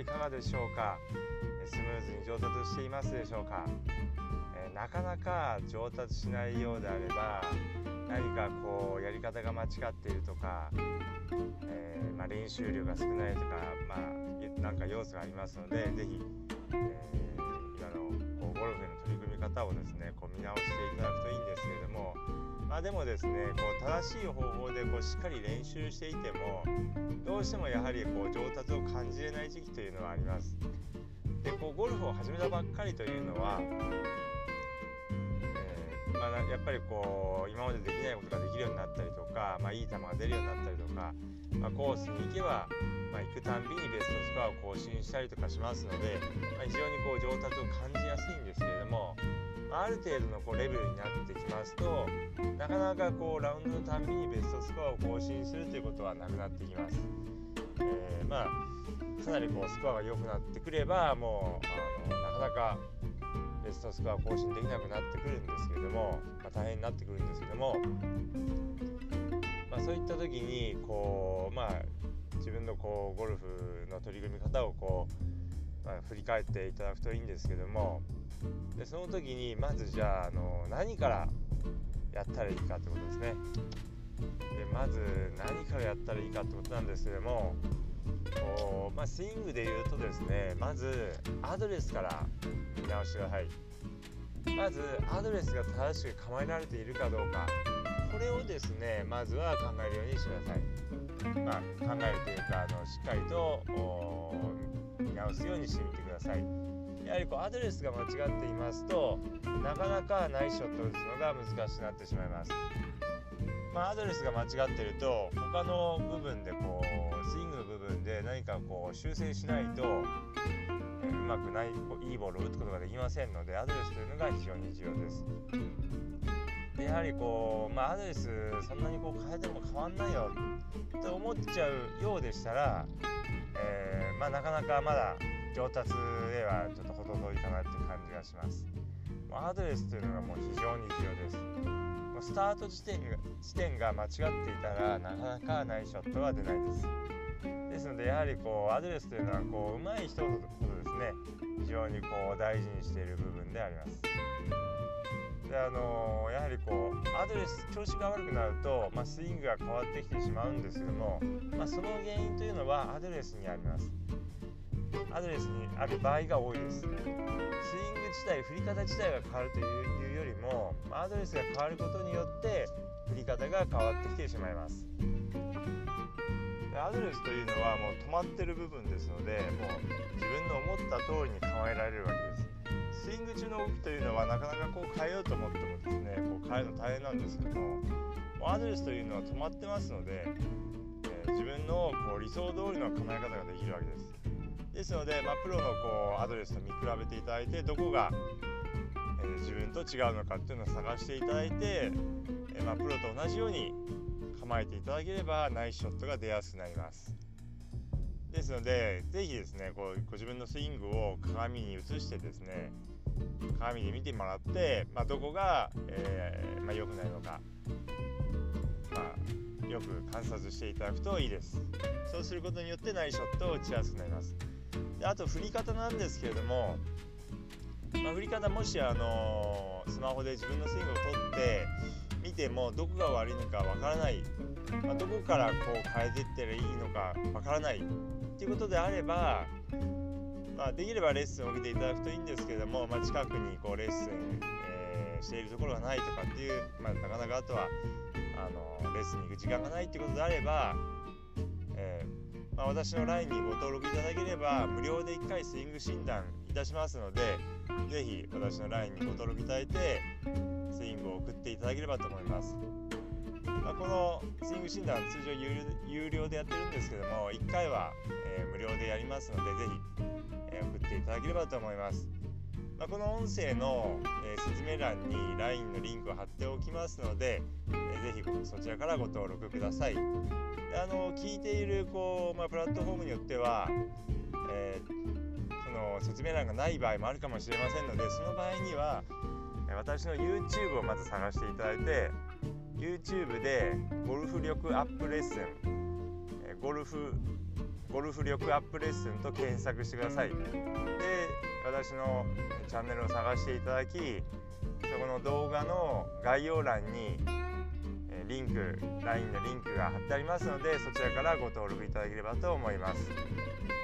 いかがでしょうか？スムーズに上達していますでしょうか、え、なかなか上達しないようであれば何かこうやり方が間違っているとか、えー、まあ、練習量が少ないとか、まあ、なんか要素がありますので是非、えー、今のこうゴルフへの取り組み方をですねこう見直していただくといいんですけれどもまあ、でもですねこう正しい方法でこうしっかり練習していてもどうしてもやはりこう上達を感じれない時期というのはあります。でこうゴルフを始めたばっかりというのは、やっぱりこう今までできないことができるようになったりとか、まあ、いい球が出るようになったりとか、まあ、コースに行けば、ま行くたんびにベストスコアを更新したりとかしますので、ま非常にこう上達を感じやすいんですけれどもまある程度のこうレベルになってきますとなかなかこうラウンドのたんびにベストスコアを更新するということはなくなってきます。えー、まあかなりこうスコアが良くなってくればもうあのなかなかベストスコア更新できなくなってくるんですけれども、まあ、大変になってくるんですけども、まあ、そういった時にこうまあ自分のこうゴルフの取り組み方をこう、まあ、振り返っていただくといいんですけどもでその時にまずじゃああの何からやったらいいかってことですね。でまず何からやったらいいかってことなんですけどもこう、まあ、スイングで言うとですねまずアドレスから直してください。まずアドレスが正しく構えられているかどうか。これをですねまずは考えるようにしてください、まあ、考えるというかあのしっかりと見直すようにしてみてください。やはりこうアドレスが間違っていますとなかなかナイスショット打つのが難しくなってしまいます。まあ、アドレスが間違ってると他の部分でこうスイングの部分で何かこう修正しないと、まくないいいボールを打つことができませんのでアドレスというのが非常に重要です。でやはりこう、まあ、アドレスそんなにこう変えても変わんないよと思っちゃうようでしたら、えー、まあ、なかなかまだ上達ではちょっと程遠いかなっていう感じがします。アドレスというのがもう非常に重要です。もうスタート地点が地点が間違っていたらなかなかナイスショットは出ないです。ですのでやはりこうアドレスというのはこう上手い人ほどですね。非常にこう大事にしている部分であります。であのー、やはりこうアドレス調子が悪くなると、まあ、スイングが変わってきてしまうんですけども、まあ、その原因というのはアドレスにあります。アドレスにある場合が多いです。スイング自体振り方自体が変わるというよりもアドレスが変わることによって振り方が変わってきてしまいます。アドレスというのはもう止まってる部分ですのでもう自分の思った通りに構えられるわけです。スイング中の動きというのはなかなかこう変えようと思ってもですねこう変えるの大変なんですけどもアドレスというのは止まってますので、えー、自分のこう理想通りの構え方ができるわけです。ですので、まあ、プロのこうアドレスと見比べていただいてどこが、え、自分と違うのかっていうのを探していただいて、え、まあ、プロと同じように構えていただければナイスショットが出やすくなります。ですので是非ですねこうご自分のスイングを鏡に映してですね鏡で見てもらって、まあ、どこが、えー、まあ、良くないのか、まあ、よく観察していただくといいです。そうすることによってナイスショットを打ちやすくなります。であと振り方なんですけれども、まあ、振り方もしあのスマホで自分のスイングを取って見てもどこが悪いのかわからない、まあ、どこからこう変えていったらいいのかわからないっていうことであれば、まあ、できればレッスンを受けていただくといいんですけれども、まあ、近くにこうレッスン、えー、しているところがないとかっていう、まあ、なかなかあとはあのレッスンに行く時間がないっていうことであれば、えーまあ、私の LINE にご登録いただければ無料で1回スイング診断いたしますので是非私の LINE にご登録いただいてスイングを送っていただければと思います、まあ、このスイング診断通常有料でやってるんですけども1回は、えー、無料でやりますので是非、えー、送っていただければと思いますまあ、この音声の、えー、説明欄に LINE のリンクを貼っておきますので、えー、ぜひそちらからご登録ください。であの聞いているこう、まあ、プラットフォームによっては、えー、の説明欄がない場合もあるかもしれませんのでその場合には私の YouTube をまず探していただいて YouTube でゴルフ力アップレッスンゴルフゴルフ力アップレッスンと検索してください。で私のチャンネルを探していただきそこの動画の概要欄にリンク LINE のリンクが貼ってありますのでそちらからご登録いただければと思います。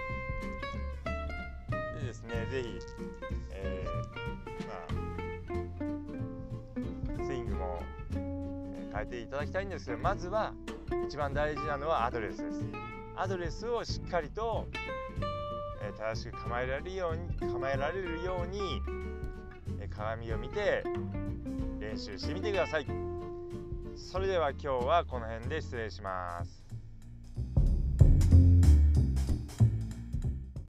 ですね是非、えー、まあスイングも変えていただきたいんですけどまずは一番大事なのはアドレスです。アドレスをしっかりと、えー、正しく構えられるように構えられるように、えー、鏡を見て練習してみてください。それでは今日はこの辺で失礼します。